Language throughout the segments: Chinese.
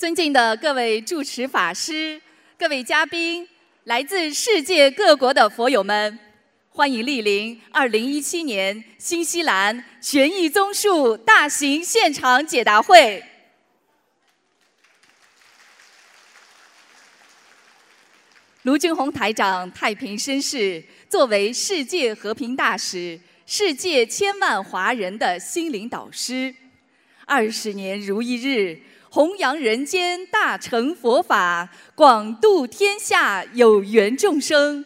尊敬的各位主持法师、各位嘉宾、来自世界各国的佛友们，欢迎莅临2017年新西兰悬疑综述大型现场解答会。卢军宏台长太平绅士，作为世界和平大使、世界千万华人的心灵导师，二十年如一日，弘扬人间大乘佛法，广度天下有缘众生。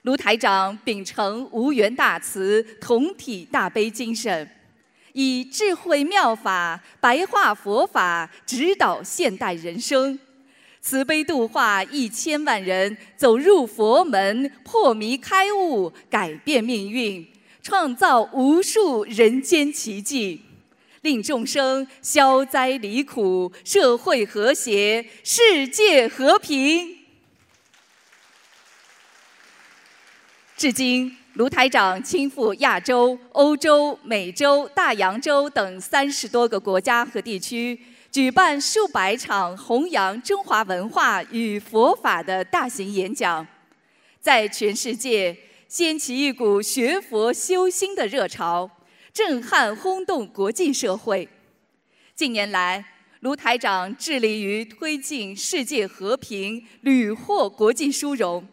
卢台长秉承无缘大慈、同体大悲精神，以智慧妙法白话佛法，指导现代人生。慈悲度化一千万人走入佛门，破迷开悟，改变命运，创造无数人间奇迹，令众生消灾离苦，社会和谐，世界和平。至今，卢台长亲赴亚洲、欧洲、美洲、大洋洲等三十多个国家和地区。举办数百场弘扬中华文化与佛法的大型演讲，在全世界掀起一股学佛修心的热潮，震撼轰动国际社会。近年来，卢台长致力于推进世界和平，屡获国际殊荣。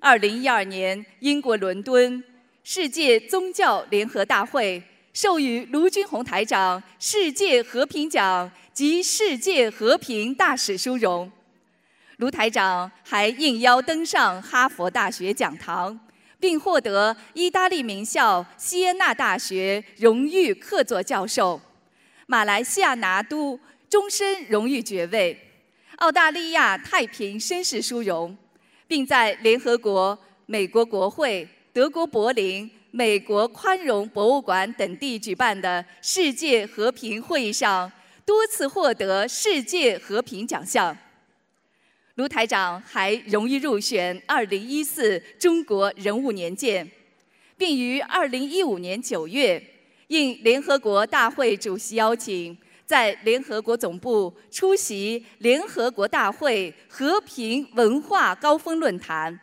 二零一二年，英国伦敦世界宗教联合大会授予卢军宏台长世界和平奖。及世界和平大使殊荣，卢台长还应邀登上哈佛大学讲堂，并获得意大利名校锡耶纳大学荣誉客座教授，马来西亚拿督终身荣誉爵位，澳大利亚太平绅士殊荣，并在联合国、美国国会、德国柏林、美国宽容博物馆等地举办的世界和平会议上。多次获得世界和平奖项，卢台长还荣誉入选2014中国人物年鉴，并于2015年9月应联合国大会主席邀请，在联合国总部出席联合国大会和平文化高峰论坛。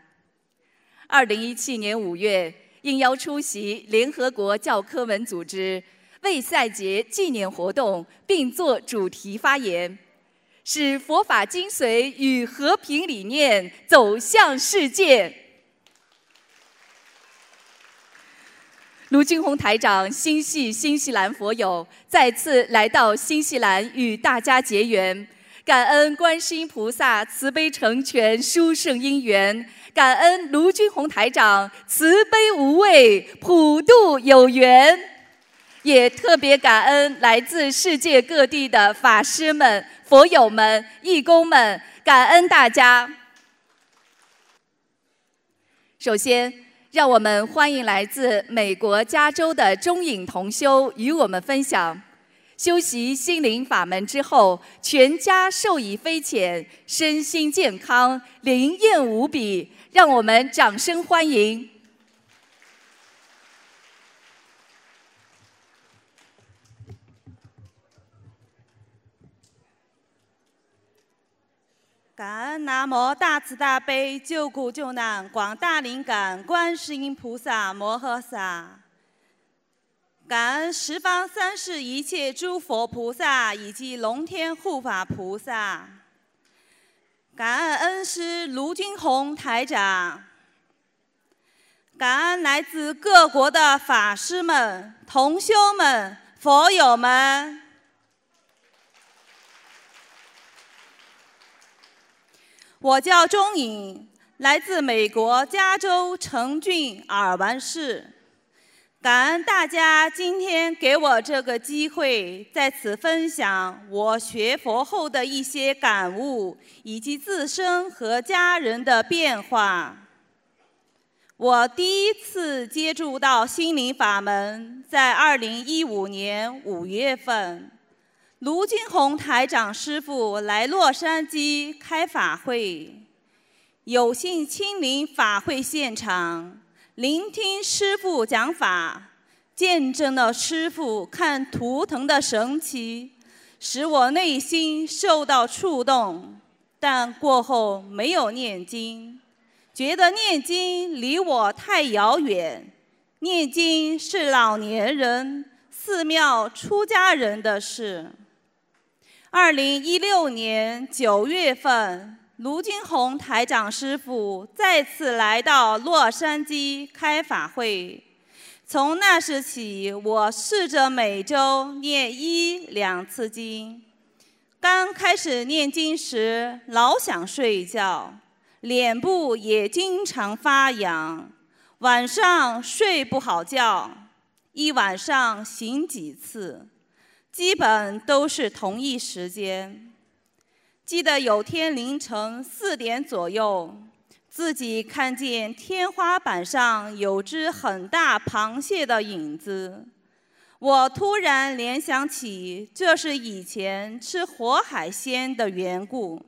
2017年5月应邀出席联合国教科文组织。为赛节纪念活动，并作主题发言，使佛法精髓与和平理念走向世界。卢军宏台长心系新西兰佛友，再次来到新西兰与大家结缘，感恩观世音菩萨慈悲成全殊胜因缘，感恩卢军宏台长慈悲无畏普渡有缘。也特别感恩来自世界各地的法师们、佛友们、义工们，感恩大家。首先，让我们欢迎来自美国加州的中影同修与我们分享：修习心灵法门之后，全家受益匪浅，身心健康，灵验无比。让我们掌声欢迎。感恩南无大慈大悲救苦救难广大灵感观世音菩萨摩诃萨，感恩十方三世一切诸佛菩萨以及龙天护法菩萨，感恩恩师卢军宏台长，感恩来自各国的法师们、同修们、佛友们。我叫钟颖，来自美国加州城郡尔湾市。感恩大家今天给我这个机会，在此分享我学佛后的一些感悟，以及自身和家人的变化。我第一次接触到心灵法门，在二零一五年五月份。卢金红台长师傅来洛杉矶开法会，有幸亲临法会现场，聆听师傅讲法，见证了师傅看图腾的神奇，使我内心受到触动，但过后没有念经，觉得念经离我太遥远。念经是老年人、寺庙出家人的事。二零一六年九月份，卢金红台长师傅再次来到洛杉矶开法会。从那时起，我试着每周念一两次经。刚开始念经时，老想睡觉，脸部也经常发痒，晚上睡不好觉，一晚上醒几次，基本都是同一时间。记得有天凌晨四点左右。自己看见天花板上有只很大螃蟹的影子，我突然联想起这是以前吃活海鲜的缘故。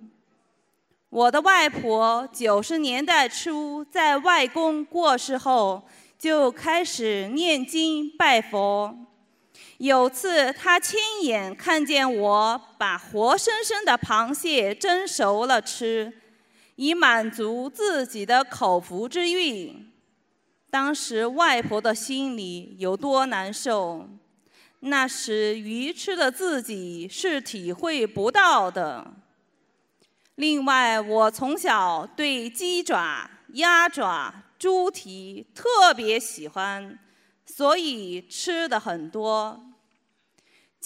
我的外婆九十年代初在外公过世后就开始念经拜佛，有次他亲眼看见我把活生生的螃蟹蒸熟了吃。以满足自己的口腹之欲。当时外婆的心里有多难受，那时愚痴的自己是体会不到的。另外，我从小对鸡爪、鸭爪、猪蹄特别喜欢，所以吃的很多。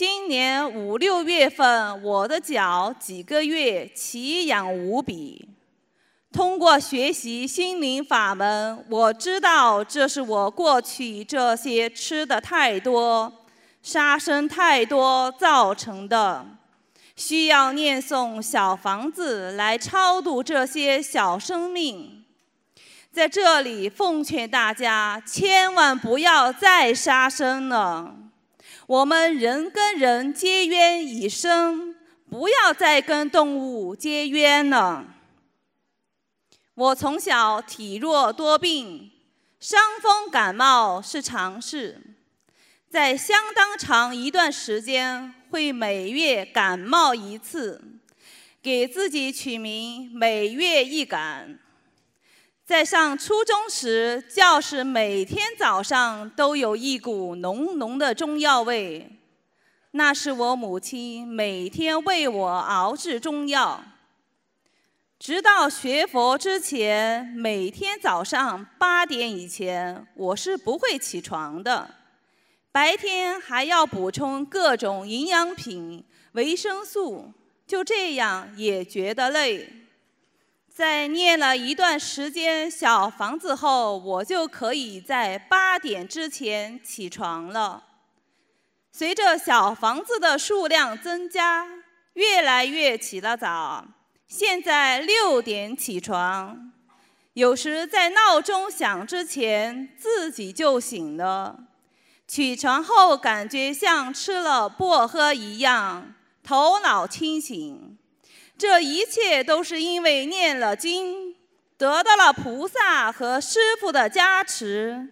今年五六月份，我的脚几个月奇痒无比。通过学习心灵法门，我知道这是我过去这些吃的太多、杀生太多造成的，需要念诵小房子来超度这些小生命。在这里奉劝大家，千万不要再杀生了。我们人跟人结冤已深，不要再跟动物结冤了。我从小体弱多病，伤风感冒是常事，在相当长一段时间会每月感冒一次，给自己取名“每月一感”。在上初中时，教室每天早上都有一股浓浓的中药味，那是我母亲每天为我熬制中药。直到学佛之前，每天早上八点以前，我是不会起床的。白天还要补充各种营养品、维生素，就这样也觉得累。在念了一段时间小房子后，我就可以在八点之前起床了。随着小房子的数量增加，越来越起得早。现在六点起床，有时在闹钟响之前自己就醒了。起床后感觉像吃了薄荷一样，头脑清醒。这一切都是因为念了经，得到了菩萨和师傅的加持。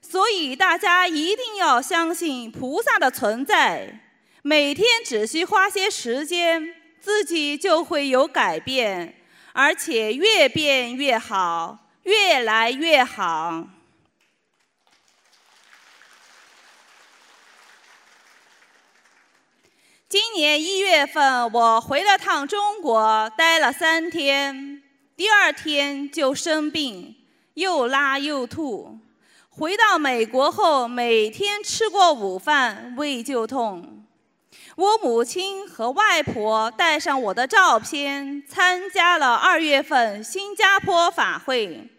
所以大家一定要相信菩萨的存在，每天只需花些时间。自己就会有改变，而且越变越好，越来越好。今年一月份，我回了趟中国，待了三天，第二天就生病，又拉又吐。回到美国后，每天吃过午饭，胃就痛。我母亲和外婆带上我的照片，参加了二月份新加坡法会。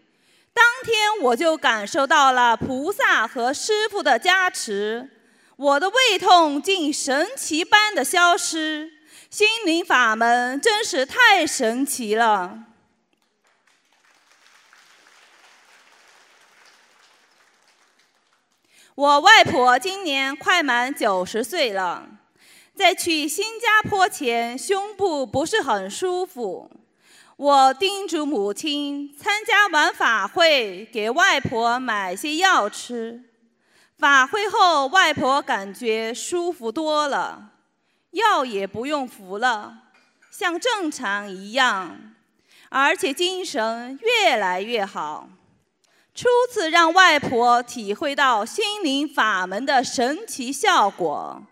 当天我就感受到了菩萨和师父的加持，我的胃痛竟神奇般的消失。心灵法门真是太神奇了。我外婆今年快满九十岁了。在去新加坡前，胸部不是很舒服。我叮嘱母亲，参加完法会给外婆买些药吃。法会后，外婆感觉舒服多了，药也不用服了，像正常一样，而且精神越来越好。初次让外婆体会到心灵法门的神奇效果。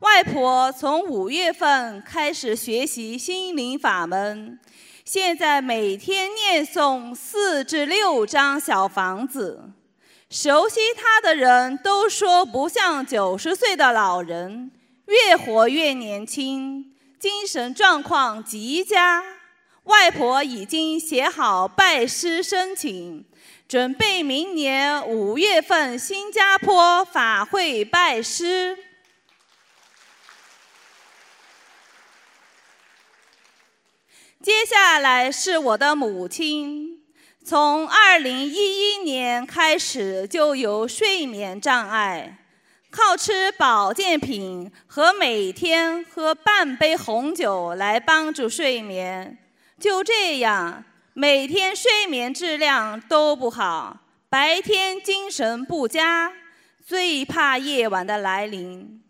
外婆从五月份开始学习心灵法门，现在每天念诵四至六张小房子。熟悉她的人都说不像九十岁的老人，越活越年轻，精神状况极佳。外婆已经写好拜师申请。准备明年五月份新加坡法会拜师。接下来是我的母亲，从二零一一年开始就有睡眠障碍，靠吃保健品和每天喝半杯红酒来帮助睡眠。就这样。每天睡眠质量都不好，白天精神不佳，最怕夜晚的来临。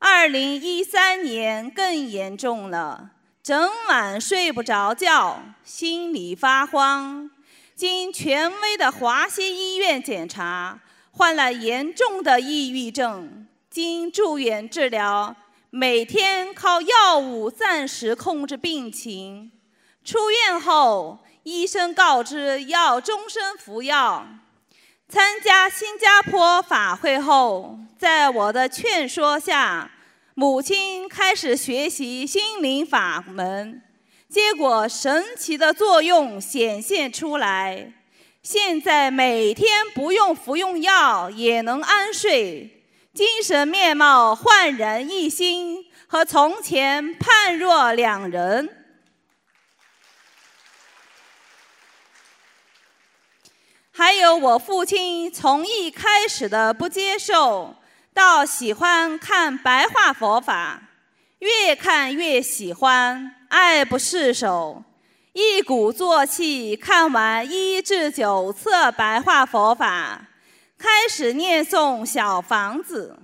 二零一三年更严重了，整晚睡不着觉，心里发慌。经权威的华西医院检查，患了严重的抑郁症。经住院治疗，每天靠药物暂时控制病情。出院后。医生告知要终身服药。参加新加坡法会后，在我的劝说下，母亲开始学习心灵法门，结果神奇的作用显现出来。现在每天不用服用药也能安睡，精神面貌焕然一新，和从前判若两人。还有我父亲从一开始的不接受，到喜欢看白话佛法，越看越喜欢，爱不释手，一鼓作气看完一至九册白话佛法，开始念诵小房子。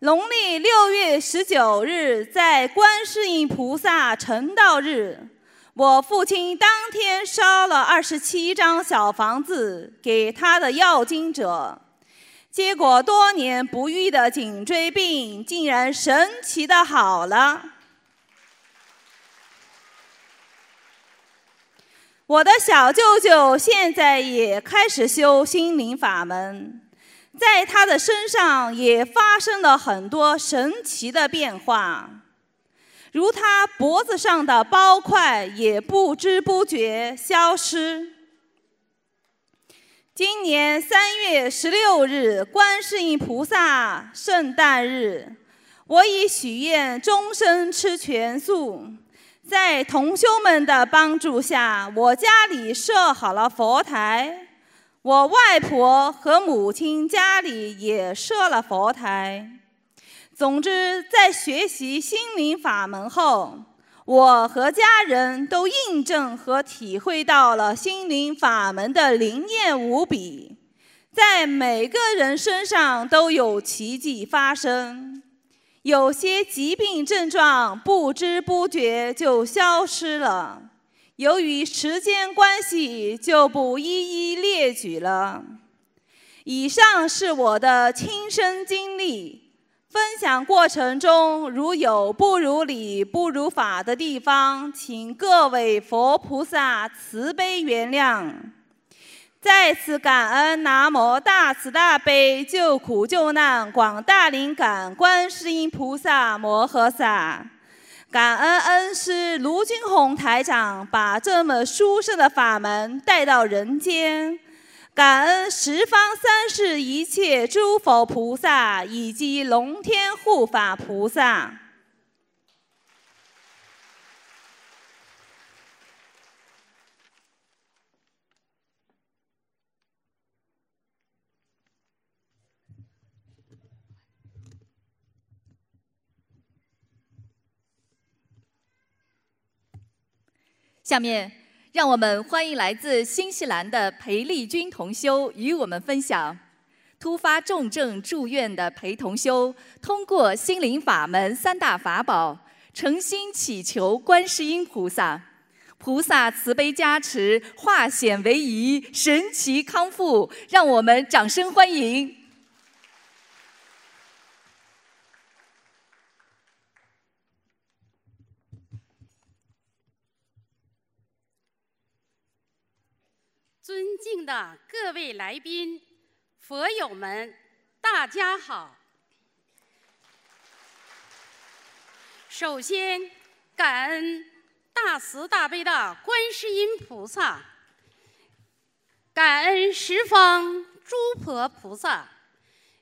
农历六月十九日，在观世音菩萨成道日。我父亲当天烧了二十七张小房子给他的要经者，结果多年不愈的颈椎病竟然神奇的好了。我的小舅舅现在也开始修心灵法门，在他的身上也发生了很多神奇的变化。如他脖子上的包块也不知不觉消失。今年三月十六日，观世音菩萨圣诞日，我已许愿终身吃全素。在同修们的帮助下，我家里设好了佛台，我外婆和母亲家里也设了佛台。总之，在学习心灵法门后，我和家人都印证和体会到了心灵法门的灵验无比，在每个人身上都有奇迹发生。有些疾病症状不知不觉就消失了，由于时间关系，就不一一列举了。以上是我的亲身经历。分享过程中，如有不如理、不如法的地方，请各位佛菩萨慈悲原谅。再次感恩南无大慈大悲救苦救难广大灵感观世音菩萨摩诃萨，感恩恩师卢军宏台长把这么殊胜的法门带到人间。感恩十方三世一切诸佛菩萨以及龙天护法菩萨。下面。让我们欢迎来自新西兰的裴丽君同修与我们分享。突发重症住院的裴同修，通过心灵法门三大法宝，诚心祈求观世音菩萨，菩萨慈悲加持，化险为夷，神奇康复，让我们掌声欢迎。尊敬的各位来宾。佛友们，大家好！首先，感恩大慈大悲的观世音菩萨，感恩十方诸佛菩萨，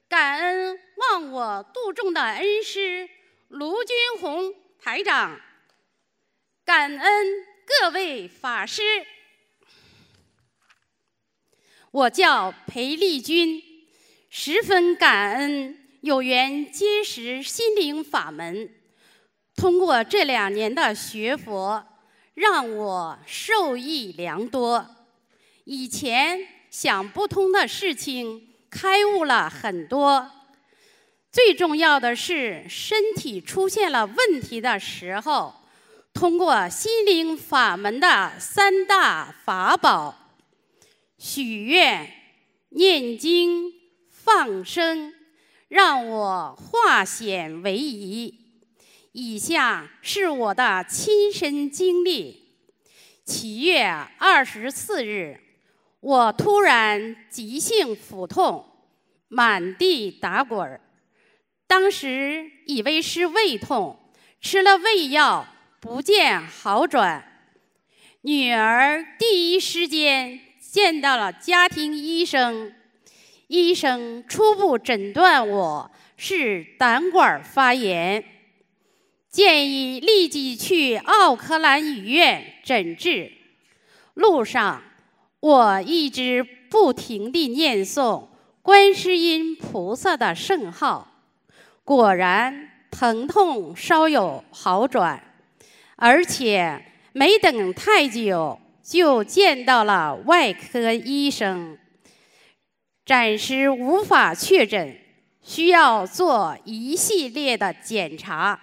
感恩忘我度众的恩师卢军宏台长，感恩各位法师。我叫裴丽君，十分感恩有缘结识心灵法门。通过这两年的学佛，让我受益良多。以前想不通的事情，开悟了很多。最重要的是，身体出现了问题的时候，通过心灵法门的三大法宝。许愿、念经、放生，让我化险为夷。以下是我的亲身经历：七月二十四日，我突然急性腹痛，满地打滚儿。当时以为是胃痛，吃了胃药不见好转。女儿第一时间。见到了家庭医生，医生初步诊断我是胆管发炎，建议立即去奥克兰医院诊治。路上，我一直不停地念诵观世音菩萨的圣号，果然疼痛稍有好转，而且没等太久。就见到了外科医生，暂时无法确诊，需要做一系列的检查。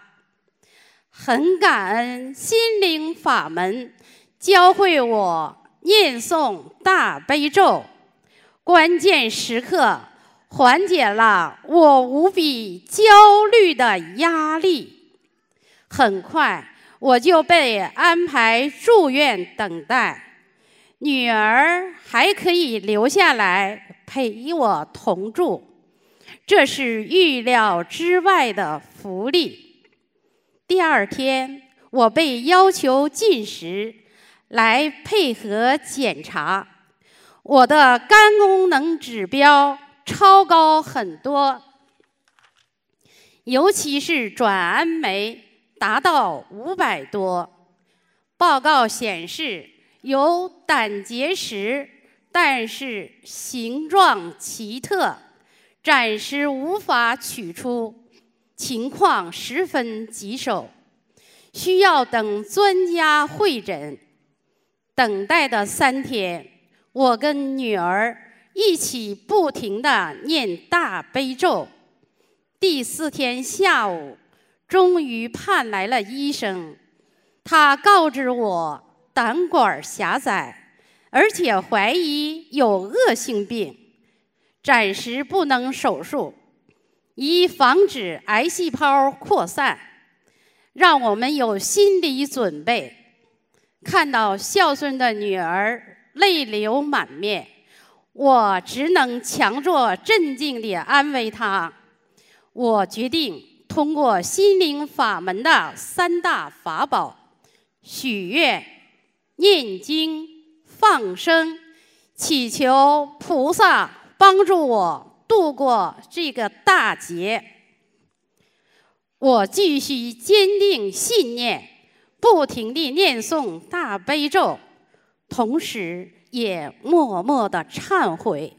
很感恩心灵法门教会我念诵大悲咒，关键时刻缓解了我无比焦虑的压力。很快。我就被安排住院等待，女儿还可以留下来陪我同住，这是预料之外的福利。第二天，我被要求进食来配合检查，我的肝功能指标超高很多，尤其是转氨酶。达到五百多，报告显示有胆结石，但是形状奇特，暂时无法取出，情况十分棘手，需要等专家会诊。等待的三天，我跟女儿一起不停地念大悲咒。第四天下午。终于盼来了医生，他告知我胆管狭窄，而且怀疑有恶性病，暂时不能手术，以防止癌细胞扩散，让我们有心理准备。看到孝顺的女儿泪流满面，我只能强作镇静地安慰她。我决定。通过心灵法门的三大法宝：许愿、念经、放生，祈求菩萨帮助我度过这个大劫。我继续坚定信念，不停地念诵大悲咒，同时也默默的忏悔。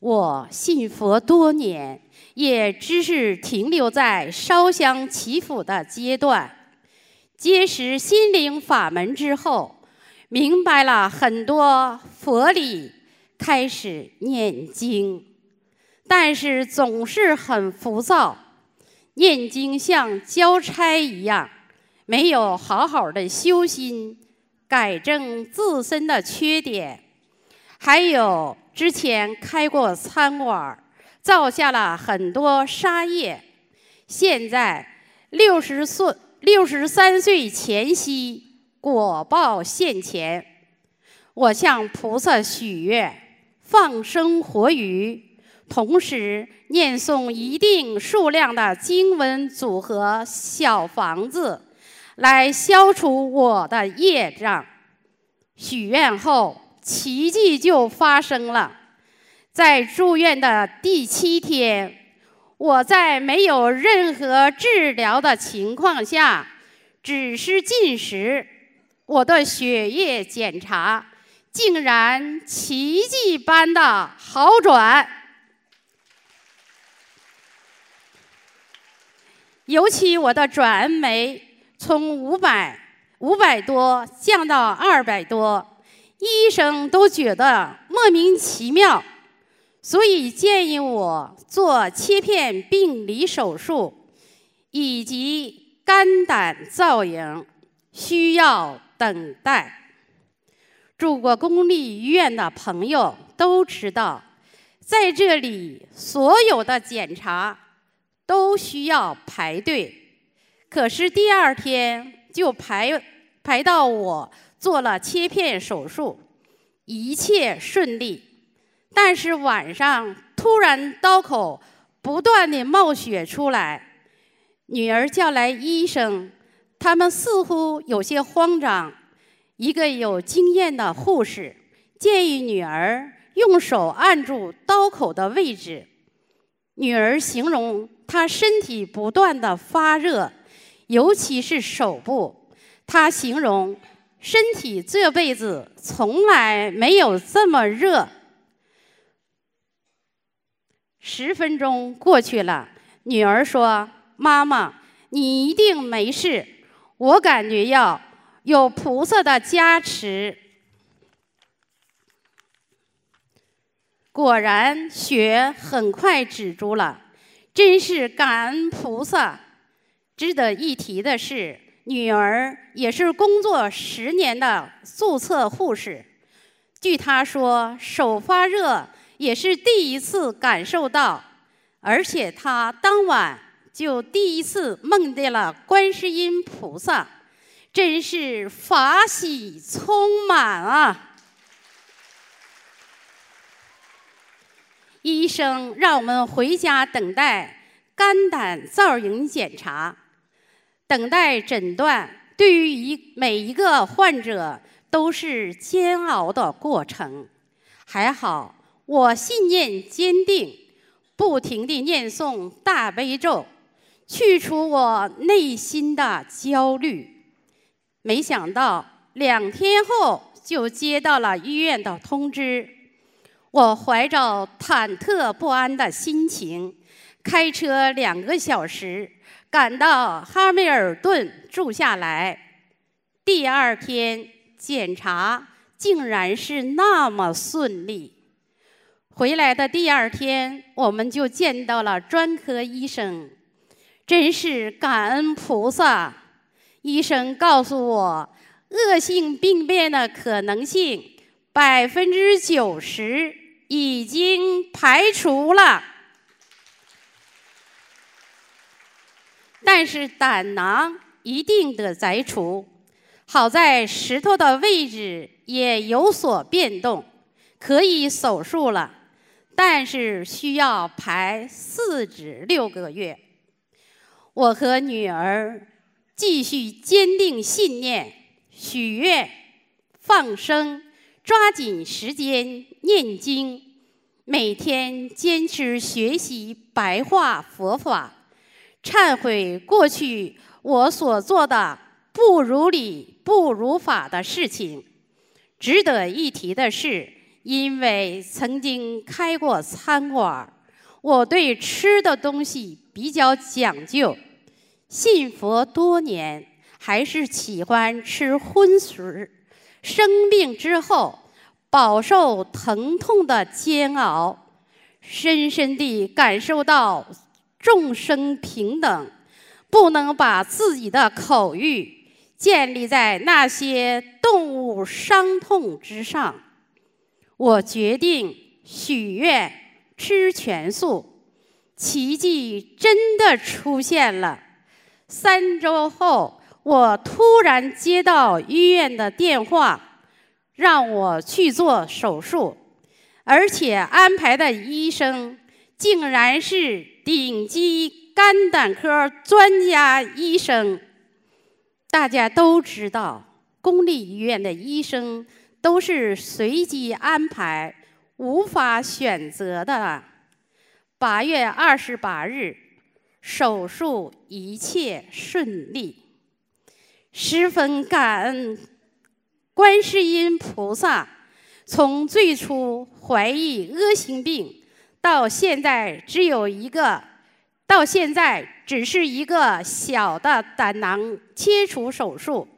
我信佛多年。也只是停留在烧香祈福的阶段，结识心灵法门之后，明白了很多佛理，开始念经。但是总是很浮躁，念经像交差一样，没有好好的修心，改正自身的缺点。还有之前开过餐馆，造下了很多杀业。现在六十岁、六十三岁前夕，果报现前。我向菩萨许愿，放生活鱼。同时念诵一定数量的经文组合小房子，来消除我的业障。许愿后，奇迹就发生了。在住院的第七天，我在没有任何治疗的情况下，只是进食，我的血液检查竟然奇迹般的好转。尤其我的转氨酶从五百五百多降到二百多，医生都觉得莫名其妙，所以建议我做切片病理手术以及肝胆造影，需要等待。住过公立医院的朋友都知道，在这里所有的检查。都需要排队，可是第二天就排排到我做了切片手术，一切顺利。但是晚上突然刀口不断的冒血出来，女儿叫来医生，他们似乎有些慌张。一个有经验的护士建议女儿用手按住刀口的位置，女儿形容。她身体不断的发热，尤其是手部。她形容身体这辈子从来没有这么热。十分钟过去了，女儿说：“妈妈，你一定没事。我感觉要有菩萨的加持。”果然，血很快止住了。真是感恩菩萨。值得一提的是，女儿也是工作十年的注册护士。据她说，手发热也是第一次感受到，而且她当晚就第一次梦见了观世音菩萨，真是法喜充满啊！医生让我们回家等待肝胆造影检查，等待诊断。对于一每一个患者都是煎熬的过程。还好，我信念坚定，不停地念诵大悲咒，去除我内心的焦虑。没想到两天后就接到了医院的通知。我怀着忐忑不安的心情，开车两个小时赶到哈密尔顿住下来。第二天检查竟然是那么顺利。回来的第二天，我们就见到了专科医生，真是感恩菩萨。医生告诉我，恶性病变的可能性百分之九十。已经排除了，但是胆囊一定得摘除。好在石头的位置也有所变动，可以手术了，但是需要排四至六个月。我和女儿继续坚定信念，许愿，放生。抓紧时间念经，每天坚持学习白话佛法，忏悔过去我所做的不如理、不如法的事情。值得一提的是，因为曾经开过餐馆，我对吃的东西比较讲究。信佛多年，还是喜欢吃荤食。生病之后，饱受疼痛的煎熬，深深地感受到众生平等，不能把自己的口欲建立在那些动物伤痛之上。我决定许愿吃全素，奇迹真的出现了。三周后，我突然接到医院的电话，让我去做手术。而且安排的医生竟然是顶级肝胆科专家医生。大家都知道，公立医院的医生都是随机安排、无法选择的。八月二十八日，手术一切顺利，十分感恩观世音菩萨。从最初怀疑恶性病，到现在只有一个，到现在只是一个小的胆囊切除手术，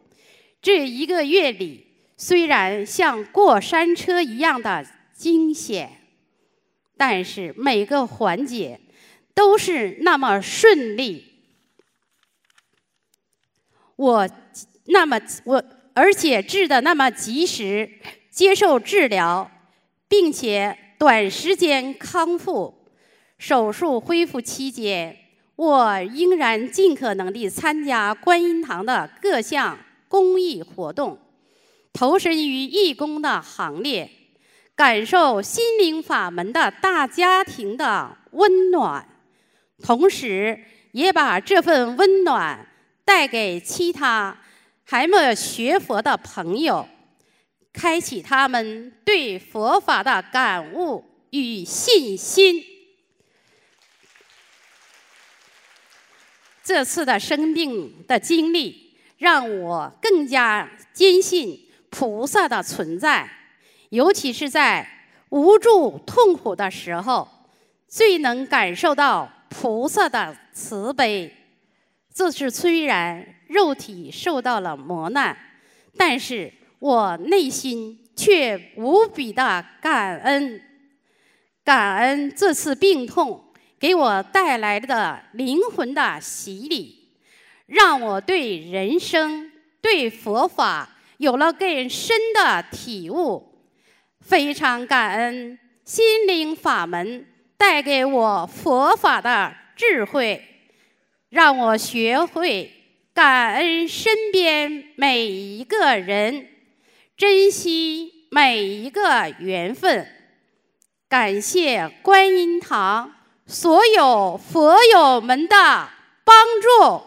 这一个月里虽然像过山车一样的惊险，但是每个环节都是那么顺利。我那么我而且治的那么及时。接受治疗，并且短时间康复。手术恢复期间，我仍然尽可能地参加观音堂的各项公益活动，投身于义工的行列，感受心灵法门的大家庭的温暖，同时也把这份温暖带给其他还没学佛的朋友。开启他们对佛法的感悟与信心。这次的生病的经历，让我更加坚信菩萨的存在，尤其是在无助痛苦的时候，最能感受到菩萨的慈悲。这是虽然肉体受到了磨难，但是。我内心却无比的感恩，感恩这次病痛给我带来的灵魂的洗礼，让我对人生、对佛法有了更深的体悟。非常感恩心灵法门带给我佛法的智慧，让我学会感恩身边每一个人。珍惜每一个缘分，感谢观音堂所有佛友们的帮助，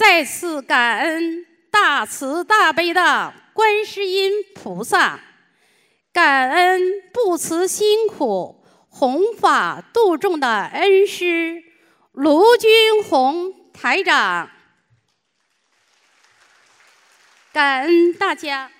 再次感恩大慈大悲的观世音菩萨，感恩不辞辛苦弘法度众的恩师卢军宏台长。感恩大家。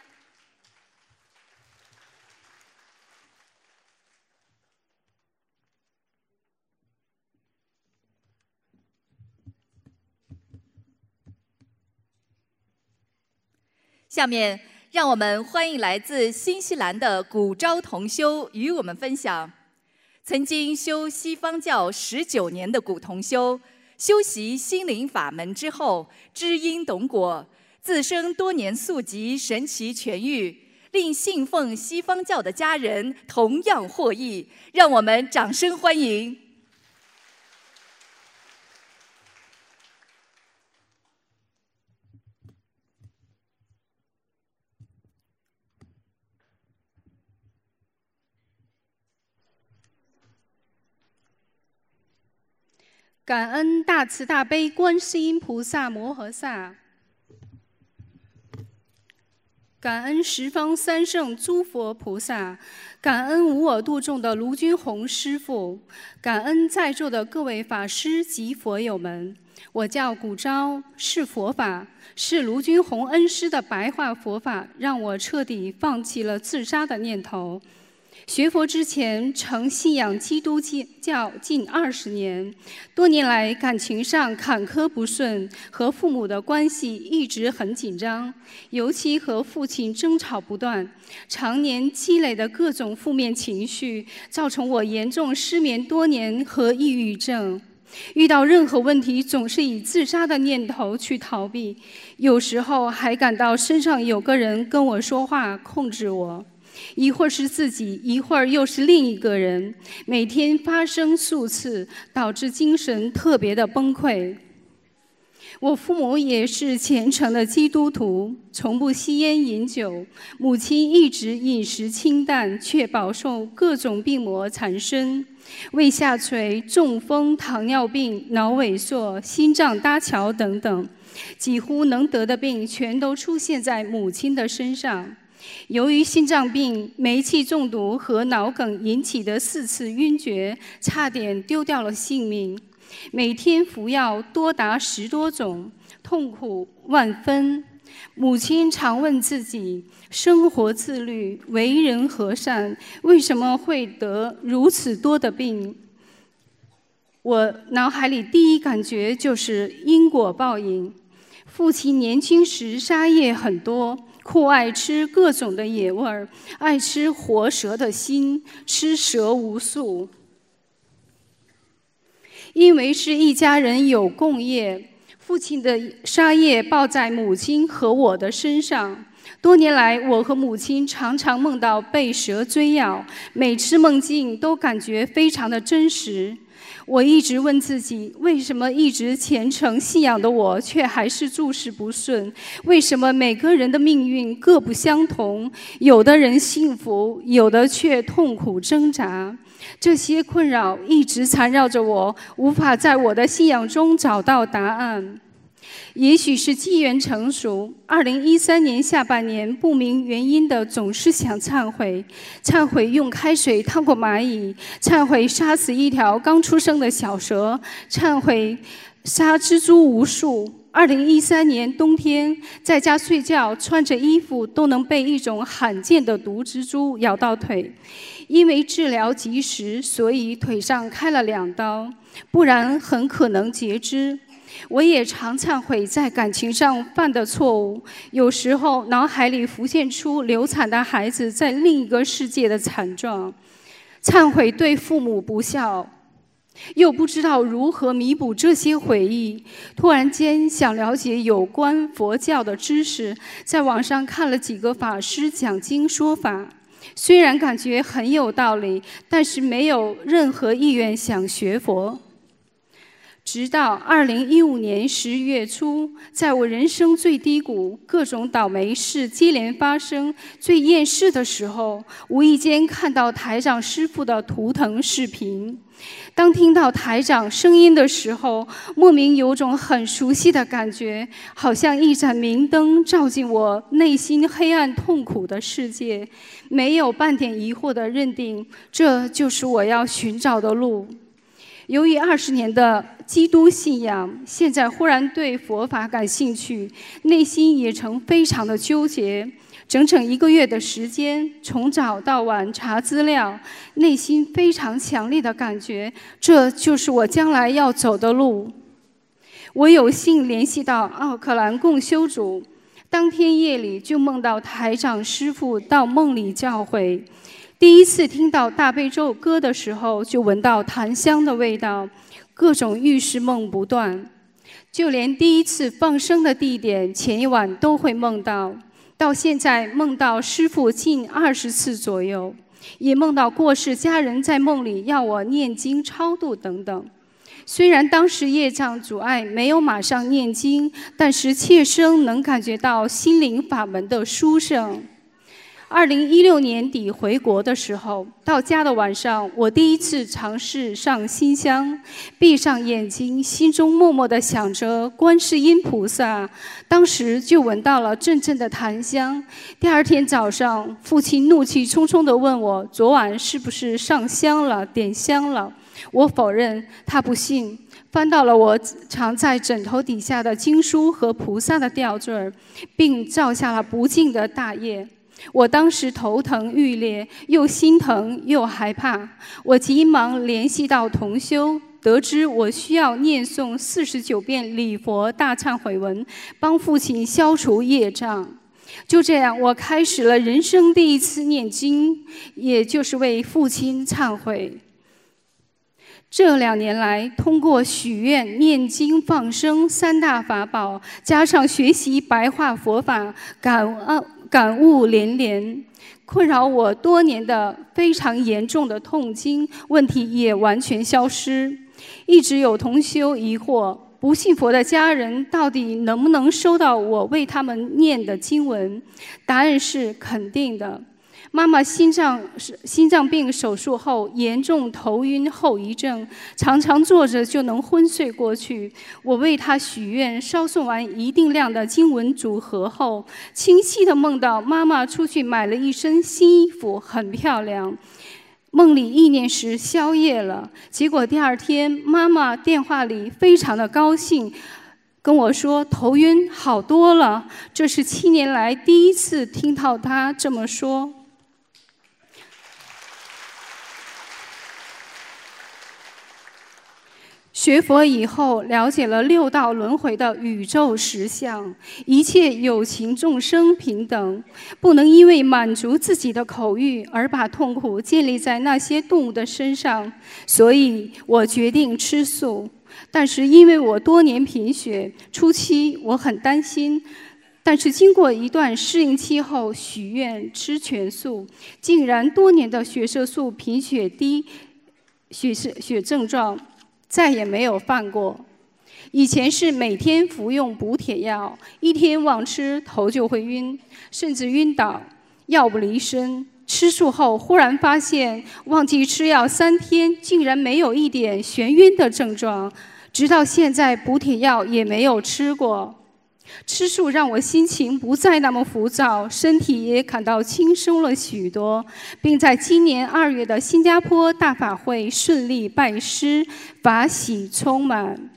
下面，让我们欢迎来自新西兰的古昭同修与我们分享。曾经修西方教十九年的古同修，修习心灵法门之后，知因懂果。自身多年宿疾神奇痊愈，令信奉西方教的家人同样获益。让我们掌声欢迎！感恩大慈大悲观世音菩萨摩诃萨。感恩十方三圣诸佛菩萨，感恩无我度众的卢军宏师父，感恩在座的各位法师及佛友们。我叫古昭，是佛法，是卢军宏恩师的白话佛法，让我彻底放弃了自杀的念头。学佛之前，曾信仰基督教近二十年，多年来感情上坎坷不顺，和父母的关系一直很紧张，尤其和父亲争吵不断，常年积累的各种负面情绪，造成我严重失眠多年和抑郁症。遇到任何问题，总是以自杀的念头去逃避，有时候还感到身上有个人跟我说话，控制我。一会儿是自己，一会儿又是另一个人，每天发生数次，导致精神特别的崩溃。我父母也是虔诚的基督徒，从不吸烟饮酒。母亲一直饮食清淡，却饱受各种病魔缠身，胃下垂、中风、糖尿病、脑萎缩、心脏搭桥等等，几乎能得的病全都出现在母亲的身上。由于心脏病、煤气中毒和脑梗引起的四次晕厥，差点丢掉了性命。每天服药多达十多种，痛苦万分。母亲常问自己：生活自律、为人和善，为什么会得如此多的病？我脑海里第一感觉就是因果报应。父亲年轻时杀业很多。酷爱吃各种的野味儿，爱吃活蛇的心，吃蛇无数。因为是一家人有共业，父亲的杀业报在母亲和我的身上。多年来，我和母亲常常梦到被蛇追咬，每次梦境都感觉非常的真实。我一直问自己，为什么一直虔诚信仰的我，却还是诸事不顺？为什么每个人的命运各不相同？有的人幸福，有的却痛苦挣扎。这些困扰一直缠绕着我，无法在我的信仰中找到答案。也许是机缘成熟，二零一三年下半年，不明原因的总是想忏悔，忏悔用开水烫过蚂蚁，忏悔杀死一条刚出生的小蛇，忏悔杀蜘蛛无数。二零一三年冬天，在家睡觉，穿着衣服都能被一种罕见的毒蜘蛛咬到腿，因为治疗及时，所以腿上开了两刀，不然很可能截肢。我也常忏悔在感情上犯的错误，有时候脑海里浮现出流产的孩子在另一个世界的惨状，忏悔对父母不孝，又不知道如何弥补这些回忆。突然间想了解有关佛教的知识，在网上看了几个法师讲经说法，虽然感觉很有道理，但是没有任何意愿想学佛。直到二零一五年十月初，在我人生最低谷、各种倒霉事接连发生、最厌世的时候，无意间看到台长师傅的图腾视频。当听到台长声音的时候，莫名有种很熟悉的感觉，好像一盏明灯照进我内心黑暗痛苦的世界。没有半点疑惑的认定，这就是我要寻找的路。由于二十年的基督信仰，现在忽然对佛法感兴趣，内心也曾非常的纠结。整整一个月的时间，从早到晚查资料，内心非常强烈的感觉，这就是我将来要走的路。我有幸联系到奥克兰共修组，当天夜里就梦到台长师傅到梦里教诲。第一次听到大悲咒歌的时候，就闻到檀香的味道，各种预示梦不断。就连第一次放生的地点，前一晚都会梦到。到现在梦到师傅近二十次左右，也梦到过世家人在梦里要我念经超度等等。虽然当时业障阻碍没有马上念经，但是切身能感觉到心灵法门的殊胜。二零一六年底回国的时候，到家的晚上，我第一次尝试上新香，闭上眼睛，心中默默地想着观世音菩萨，当时就闻到了阵阵的檀香。第二天早上，父亲怒气冲冲地问我：“昨晚是不是上香了、点香了？”我否认，他不信，翻到了我藏在枕头底下的经书和菩萨的吊坠，并造下了不尽的大业。我当时头疼欲裂，又心疼又害怕。我急忙联系到同修，得知我需要念诵四十九遍礼佛大忏悔文，帮父亲消除业障。就这样，我开始了人生第一次念经，也就是为父亲忏悔。这两年来，通过许愿、念经、放生三大法宝，加上学习白话佛法，感恩感悟连连。困扰我多年的非常严重的痛经问题也完全消失。一直有同修疑惑：不信佛的家人到底能不能收到我为他们念的经文？答案是肯定的。妈妈心脏心脏病手术后严重头晕后遗症，常常坐着就能昏睡过去。我为她许愿，烧送完一定量的经文组合后，清晰的梦到妈妈出去买了一身新衣服，很漂亮。梦里意念时消业了，结果第二天妈妈电话里非常的高兴，跟我说头晕好多了。这是七年来第一次听到她这么说。学佛以后，了解了六道轮回的宇宙实相，一切有情众生平等，不能因为满足自己的口欲而把痛苦建立在那些动物的身上。所以我决定吃素。但是因为我多年贫血，初期我很担心，但是经过一段适应期后，许愿吃全素，竟然多年的血色素贫血低，血色血症状。再也没有犯过。以前是每天服用补铁药，一天忘吃头就会晕，甚至晕倒，药不离身。吃素后忽然发现，忘记吃药三天，竟然没有一点眩晕的症状，直到现在补铁药也没有吃过。吃素让我心情不再那么浮躁，身体也感到轻松了许多，并在今年二月的新加坡大法会顺利拜师，法喜充满。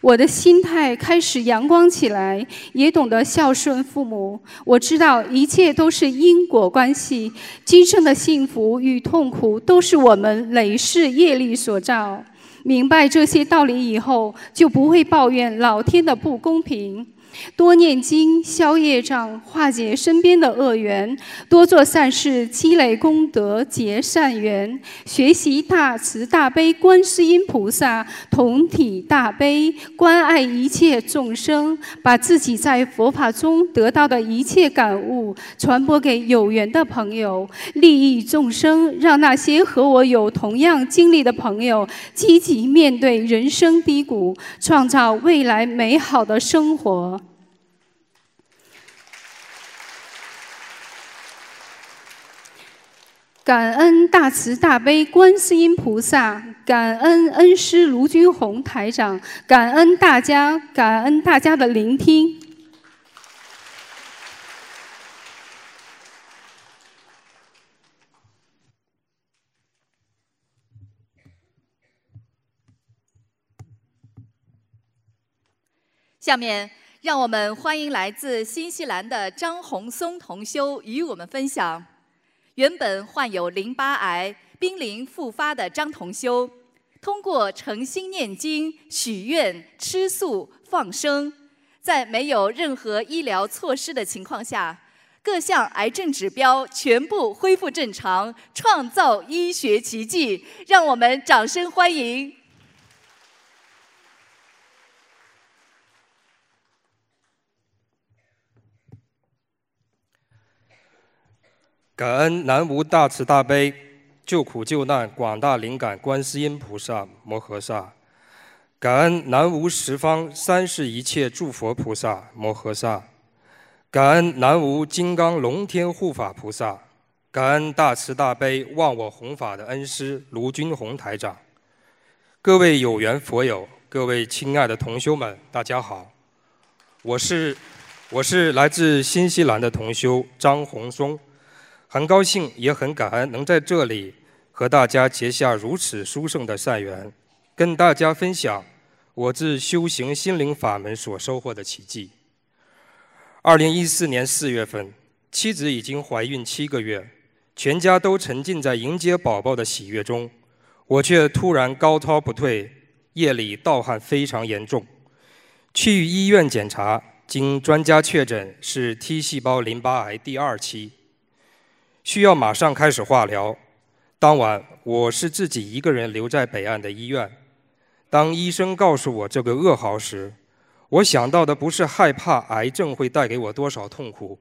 我的心态开始阳光起来，也懂得孝顺父母。我知道一切都是因果关系，今生的幸福与痛苦都是我们累世业力所造。明白这些道理以后，就不会抱怨老天的不公平。多念经消业障，化解身边的恶缘；多做善事，积累功德结善缘。学习大慈大悲观世音菩萨同体大悲，关爱一切众生，把自己在佛法中得到的一切感悟传播给有缘的朋友，利益众生，让那些和我有同样经历的朋友积极面对人生低谷，创造未来美好的生活。感恩大慈大悲观世音菩萨，感恩恩师卢军宏台长，感恩大家，感恩大家的聆听。下面，让我们欢迎来自新西兰的张红松同修与我们分享。原本患有淋巴癌濒临复发的张同修，通过诚心念经、许愿、吃素、放生，在没有任何医疗措施的情况下，各项癌症指标全部恢复正常，创造医学奇迹。让我们掌声欢迎！感恩南无大慈大悲救苦救难广大灵感观世音菩萨摩诃萨，感恩南无十方三世一切诸佛菩萨摩诃萨，感恩南无金刚龙天护法菩萨，感恩大慈大悲忘我弘法的恩师卢军宏台长，各位有缘佛友，各位亲爱的同修们，大家好，我是我是来自新西兰的同修张红松。很高兴，也很感恩能在这里和大家结下如此殊胜的善缘，跟大家分享我自修行心灵法门所收获的奇迹。二零一四年四月份，妻子已经怀孕七个月，全家都沉浸在迎接宝宝的喜悦中，我却突然高烧不退，夜里盗汗非常严重。去医院检查，经专家确诊是 T 细胞淋巴癌第二期，需要马上开始化疗。当晚，我是自己一个人留在北岸的医院。当医生告诉我这个噩耗时，我想到的不是害怕癌症会带给我多少痛苦，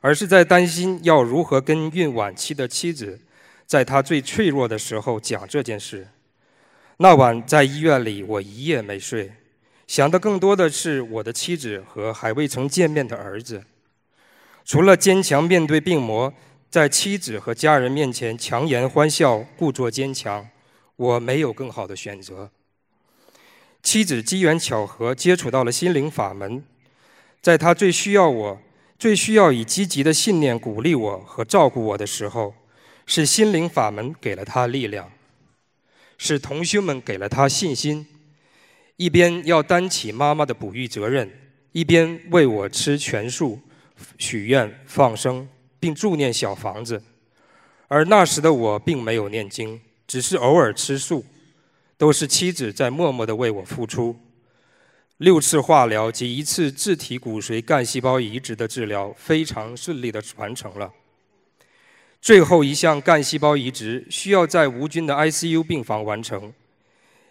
而是在担心要如何跟孕晚期的妻子，在她最脆弱的时候讲这件事。那晚在医院里，我一夜没睡，想的更多的是我的妻子和还未曾见面的儿子。除了坚强面对病魔，在妻子和家人面前强颜欢笑，故作坚强，我没有更好的选择。妻子机缘巧合接触到了心灵法门，在她最需要我、最需要以积极的信念鼓励我和照顾我的时候，是心灵法门给了她力量，是同修们给了她信心。一边要担起妈妈的哺育责任，一边为我吃全素、许愿、放生，并助念小房子。而那时的我并没有念经，只是偶尔吃素。都是妻子在默默地为我付出。六次化疗及一次自体骨髓干细胞移植的治疗非常顺利地完成了。最后一项干细胞移植需要在无菌的 ICU 病房完成，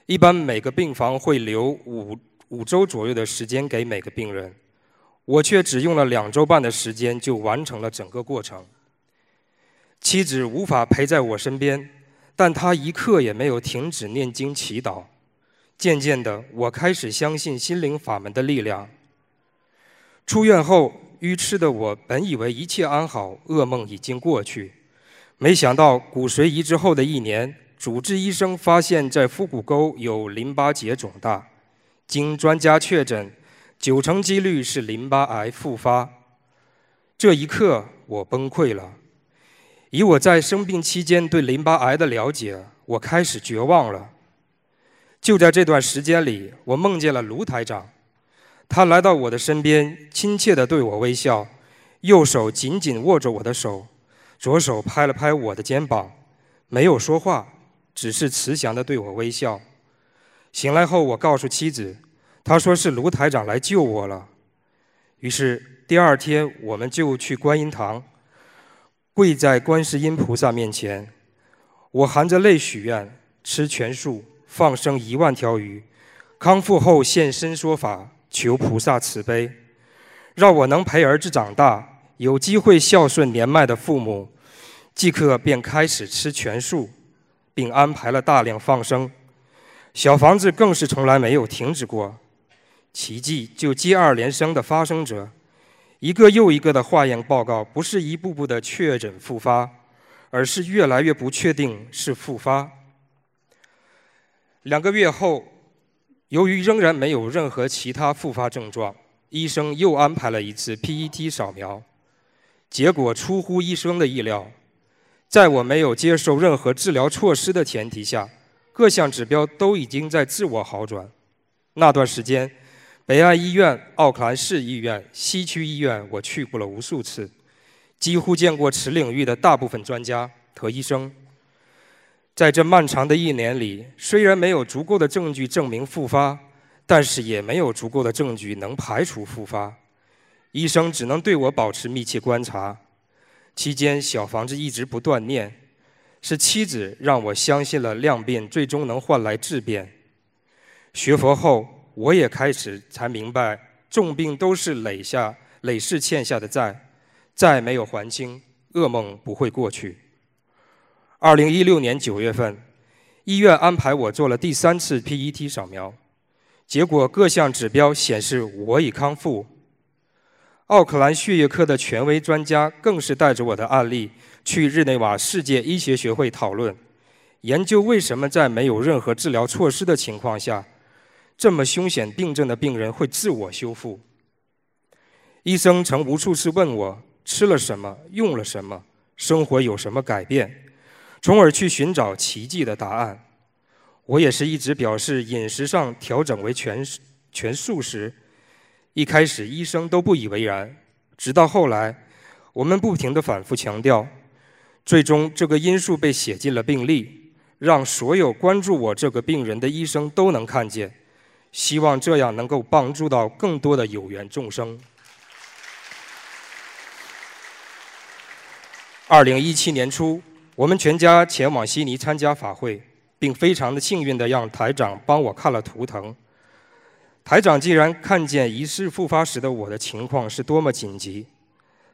一般每个病房会留五五周左右的时间给每个病人，我却只用了两周半的时间就完成了整个过程。妻子无法陪在我身边。但她一刻也没有停止念经祈祷。渐渐的，我开始相信心灵法门的力量。出院后，愚痴的我本以为一切安好，噩梦已经过去。没想到骨髓移植后的一年，主治医生发现，在腹股沟有淋巴结肿大，经专家确诊，九成几率是淋巴癌复发。这一刻，我崩溃了。以我在生病期间对淋巴癌的了解，我开始绝望了。就在这段时间里，我梦见了卢台长，他来到我的身边，亲切地对我微笑，右手紧紧握着我的手，左手拍了拍我的肩膀，没有说话，只是慈祥地对我微笑。醒来后，我告诉妻子，他说是卢台长来救我了。于是第二天，我们就去观音堂。跪在观世音菩萨面前，我含着泪许愿，吃全素，放生一万条鱼，康复后现身说法，求菩萨慈悲，让我能陪儿子长大，有机会孝顺年迈的父母。即刻便开始吃全素，并安排了大量放生，小房子更是从来没有停止过。奇迹就接二连三的发生着。一个又一个的化验报告，不是一步步的确诊复发，而是越来越不确定是复发。两个月后，由于仍然没有任何其他复发症状，医生又安排了一次 PET 扫描，结果出乎医生的意料，在我没有接受任何治疗措施的前提下，各项指标都已经在自我好转。那段时间。北岸医院、奥克兰市医院、西区医院，我去过了无数次，几乎见过此领域的大部分专家和医生。在这漫长的一年里，虽然没有足够的证据证明复发，但是也没有足够的证据能排除复发。医生只能对我保持密切观察。期间，小房子一直不断念，是妻子让我相信了量变最终能换来质变。学佛后。我也开始才明白，重病都是累下累世欠下的债，债没有还清，噩梦不会过去。二零一六年九月份，医院安排我做了第三次 PET 扫描，结果各项指标显示我已康复。奥克兰血液科的权威专家更是带着我的案例去日内瓦世界医学学会讨论，研究为什么在没有任何治疗措施的情况下。这么凶险病症的病人会自我修复。医生曾无数次问我吃了什么，用了什么，生活有什么改变，从而去寻找奇迹的答案。我也是一直表示饮食上调整为全全素食。一开始医生都不以为然，直到后来，我们不停的反复强调，最终这个因素被写进了病历，让所有关注我这个病人的医生都能看见。希望这样能够帮助到更多的有缘众生。二零一七年初，我们全家前往悉尼参加法会，并非常的幸运的让台长帮我看了图腾。台长竟然看见疑似复发时的我的情况是多么紧急。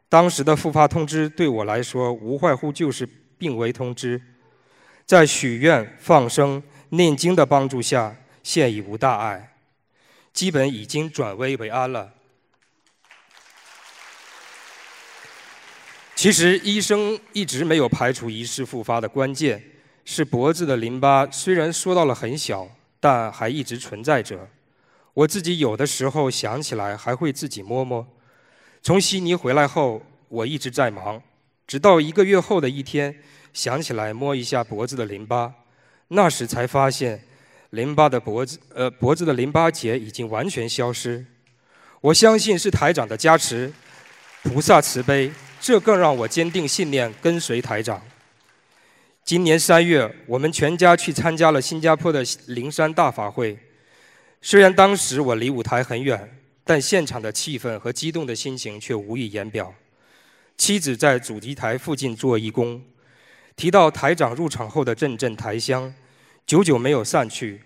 当时的复发通知对我来说，无外乎就是病危通知。在许愿、放生、念经的帮助下。现已无大碍，基本已经转危为安了。其实医生一直没有排除疑似复发的关键是脖子的淋巴，虽然缩到了很小，但还一直存在着。我自己有的时候想起来还会自己摸摸。从悉尼回来后，我一直在忙，直到一个月后的一天，想起来摸一下脖子的淋巴，那时才发现。淋巴的脖子，呃，脖子的淋巴结已经完全消失。我相信是台长的加持，菩萨慈悲，这更让我坚定信念，跟随台长。今年三月，我们全家去参加了新加坡的灵山大法会。虽然当时我离舞台很远，但现场的气氛和激动的心情却无以言表。妻子在主席台附近做义工，提到台长入场后的阵阵台香。久久没有散去，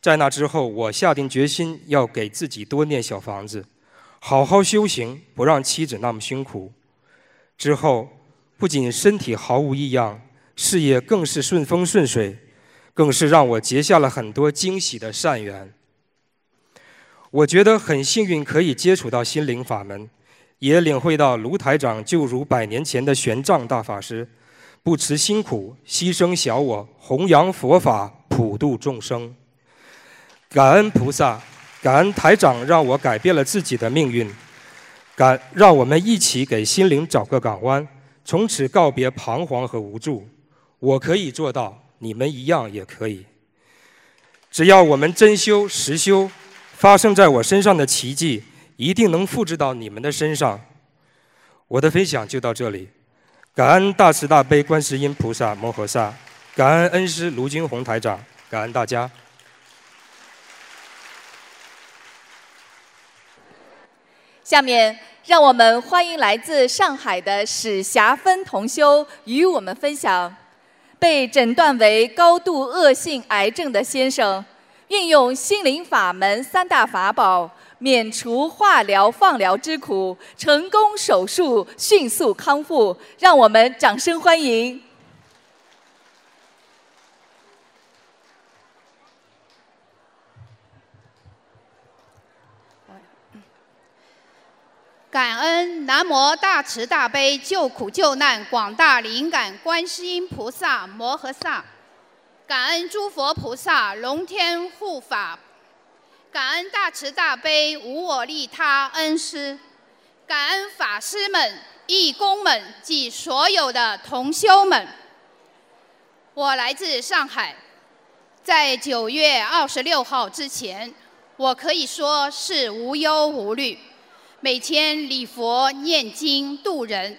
在那之后，我下定决心要给自己多念小房子，好好修行，不让妻子那么辛苦。之后，不仅身体毫无异样，事业更是顺风顺水，更是让我结下了很多惊喜的善缘。我觉得很幸运，可以接触到心灵法门，也领会到卢台长就如百年前的玄奘大法师。不辞辛苦，牺牲小我，弘扬佛法，普度众生。感恩菩萨，感恩台长，让我改变了自己的命运。感，让我们一起给心灵找个港湾，从此告别彷徨和无助。我可以做到，你们一样也可以。只要我们真修实修，发生在我身上的奇迹，一定能复制到你们的身上。我的分享就到这里。感恩大慈大悲观世音菩萨摩诃萨，感恩恩师卢军宏台长，感恩大家。下面让我们欢迎来自上海的史霞芬同修与我们分享：被诊断为高度恶性癌症的先生，运用心灵法门三大法宝。免除化疗、放疗之苦，成功手术，迅速康复，让我们掌声欢迎！感恩南无大慈大悲救苦救难广大灵感观世音菩萨摩诃萨，感恩诸佛菩萨龙天护法。感恩大慈大悲无我利他恩师，感恩法师们、义工们及所有的同修们。我来自上海，在九月二十六号之前，我可以说是无忧无虑，每天礼佛念经度人。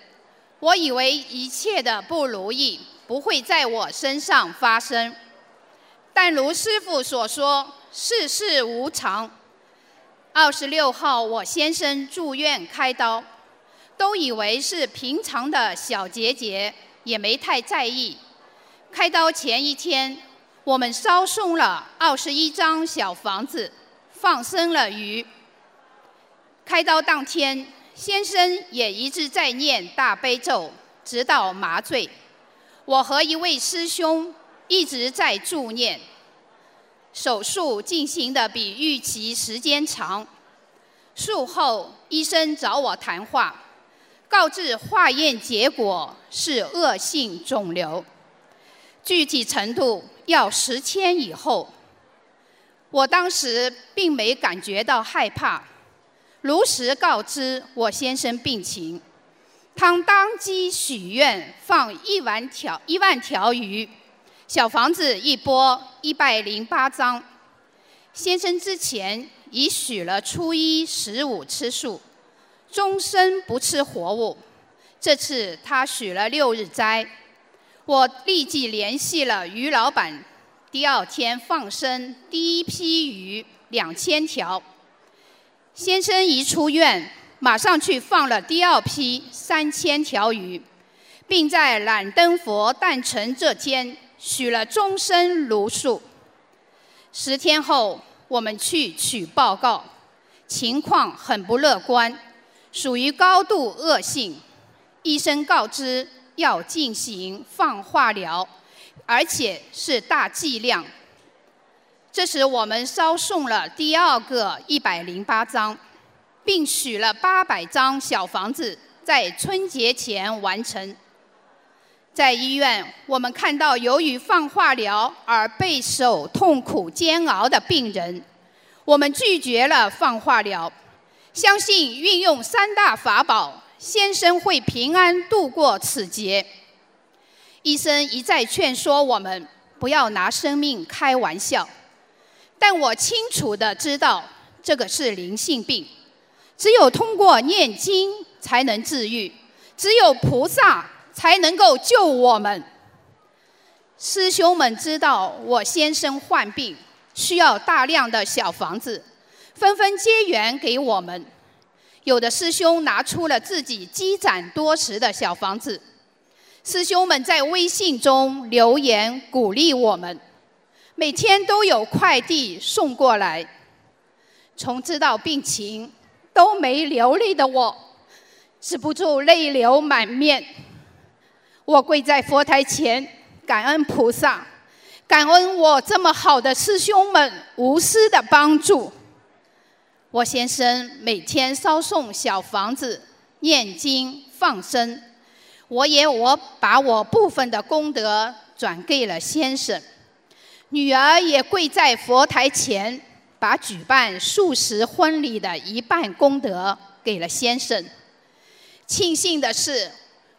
我以为一切的不如意不会在我身上发生，但如师父所说。世事无常。二十六号，我先生住院开刀，都以为是平常的小结节，也没太在意。开刀前一天，我们烧送了二十一张小房子，放生了鱼。开刀当天，先生也一直在念大悲咒，直到麻醉。我和一位师兄一直在助念。手术进行的比预期时间长。术后，医生找我谈话，告知化验结果是恶性肿瘤，具体程度要十天以后。我当时并没感觉到害怕，如实告知我先生病情。他当即许愿放一万条一万条鱼。小房子一波一百零八张。先生之前已许了初一十五吃素，终身不吃活物。这次他许了六日斋，我立即联系了于老板，第二天放生第一批鱼两千条。先生一出院，马上去放了第二批三千条鱼，并在燃灯佛诞辰这天许了终身如数。十天后，我们去取报告，情况很不乐观，属于高度恶性。医生告知要进行放化疗，而且是大剂量。这时，我们烧送了第二个一百零八张，并许了八百张小房子，在春节前完成。在医院，我们看到由于放化疗而备受痛苦煎熬的病人，我们拒绝了放化疗，相信运用三大法宝，先生会平安度过此劫。医生一再劝说我们不要拿生命开玩笑。但我清楚的知道，这个是灵性病，只有通过念经才能治愈，只有菩萨才能够救我们。师兄们知道我先生患病，需要大量的小房子，纷纷结缘给我们。有的师兄拿出了自己积攒多时的小房子，师兄们在微信中留言鼓励我们。每天都有快递送过来，从知道病情都没流泪的我，止不住泪流满面。我跪在佛台前，感恩菩萨，感恩我这么好的师兄们无私的帮助。我先生每天烧送小房子、念经、放生，我也我把我部分的功德转给了先生。女儿也跪在佛台前，把举办素食婚礼的一半功德给了先生。庆幸的是，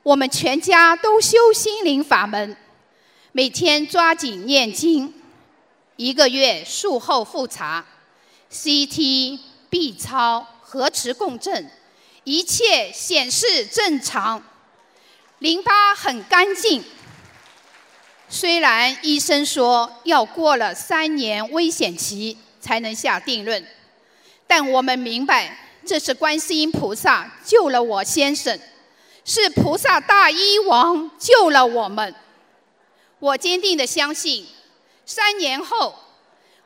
我们全家都修心灵法门，每天抓紧念经，一个月术后复查，CT、B 超、核磁共振，一切显示正常，淋巴很干净。虽然医生说要过了三年危险期才能下定论，但我们明白这是观世音菩萨救了我先生，是菩萨大医王救了我们。我坚定的相信，三年后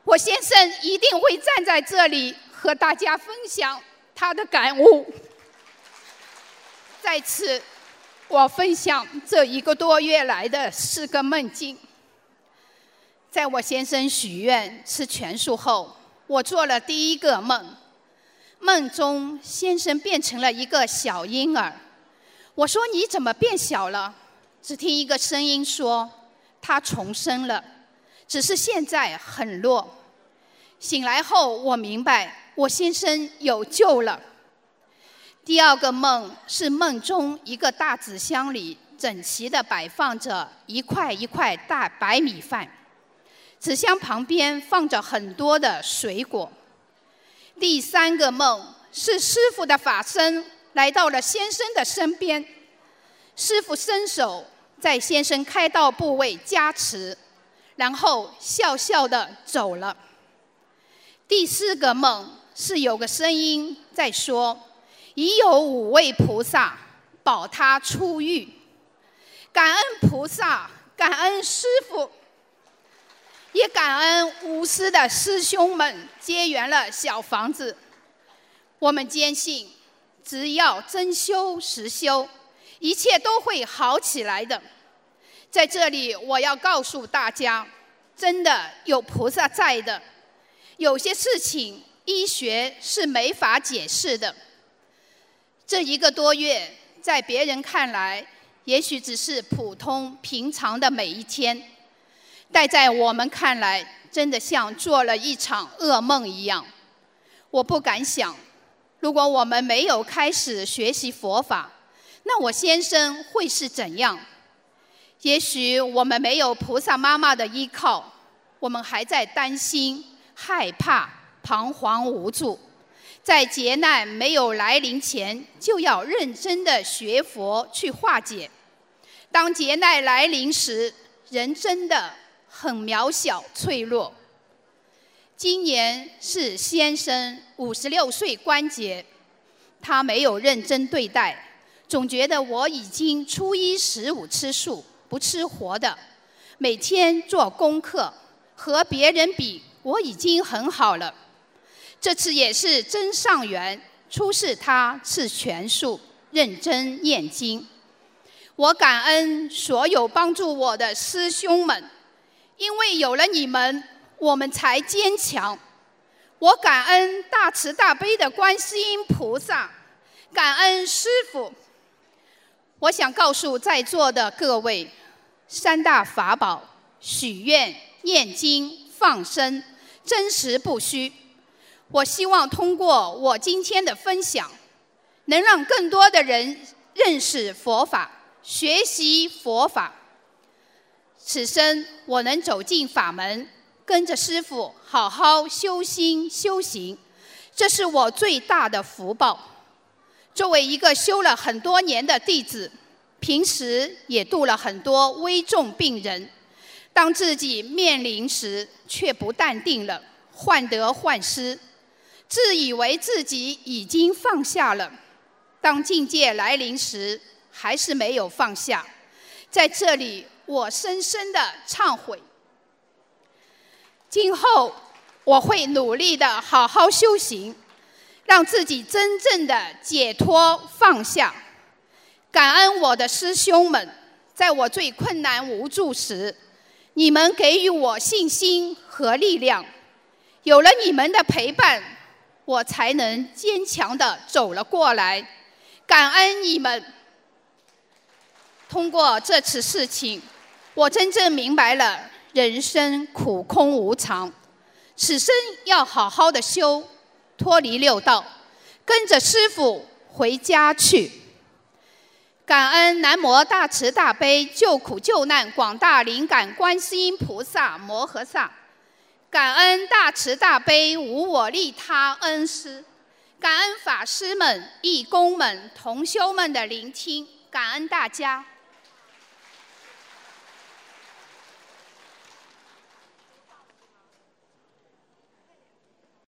我先生一定会站在这里和大家分享他的感悟。在此。我分享这一个多月来的四个梦境。在我先生许愿吃全素后，我做了第一个梦，梦中先生变成了一个小婴儿。我说：“你怎么变小了？”只听一个声音说：“他重生了，只是现在很弱。”醒来后，我明白我先生有救了。第二个梦是梦中一个大纸箱里整齐地摆放着一块一块大白米饭，纸箱旁边放着很多的水果。第三个梦是师傅的法身来到了先生的身边，师傅伸手在先生开刀部位加持，然后笑笑的走了。第四个梦是有个声音在说。已有五位菩萨保他出狱，感恩菩萨，感恩师傅，也感恩无私的师兄们结缘了小房子。我们坚信，只要真修实修，一切都会好起来的。在这里，我要告诉大家，真的有菩萨在的。有些事情，医学是没法解释的。这一个多月，在别人看来，也许只是普通平常的每一天，但在我们看来，真的像做了一场噩梦一样。我不敢想，如果我们没有开始学习佛法，那我先生会是怎样？也许我们没有菩萨妈妈的依靠，我们还在担心、害怕、彷徨无助。在劫难没有来临前，就要认真的学佛去化解。当劫难来临时，人真的很渺小脆弱。今年是先生五十六岁关节，他没有认真对待，总觉得我已经初一十五吃素，不吃活的，每天做功课，和别人比，我已经很好了。这次也是真上缘，出世他是全素，认真念经。我感恩所有帮助我的师兄们，因为有了你们，我们才坚强。我感恩大慈大悲的观世音菩萨，感恩师傅。我想告诉在座的各位，三大法宝：许愿、念经、放生，真实不虚。我希望通过我今天的分享，能让更多的人认识佛法、学习佛法。此生我能走进法门，跟着师父好好修心修行，这是我最大的福报。作为一个修了很多年的弟子，平时也度了很多危重病人，当自己面临时，却不淡定了，患得患失。自以为自己已经放下了，当境界来临时，还是没有放下。在这里，我深深的忏悔。今后我会努力的好好修行，让自己真正的解脱放下。感恩我的师兄们，在我最困难无助时，你们给予我信心和力量。有了你们的陪伴。我才能坚强的走了过来，感恩你们。通过这次事情，我真正明白了人生苦空无常，此生要好好的修，脱离六道，跟着师傅回家去。感恩南无大慈大悲救苦救难广大灵感观世音菩萨摩诃萨。感恩大慈大悲无我利他恩师，感恩法师们、义工们、同修们的聆听，感恩大家。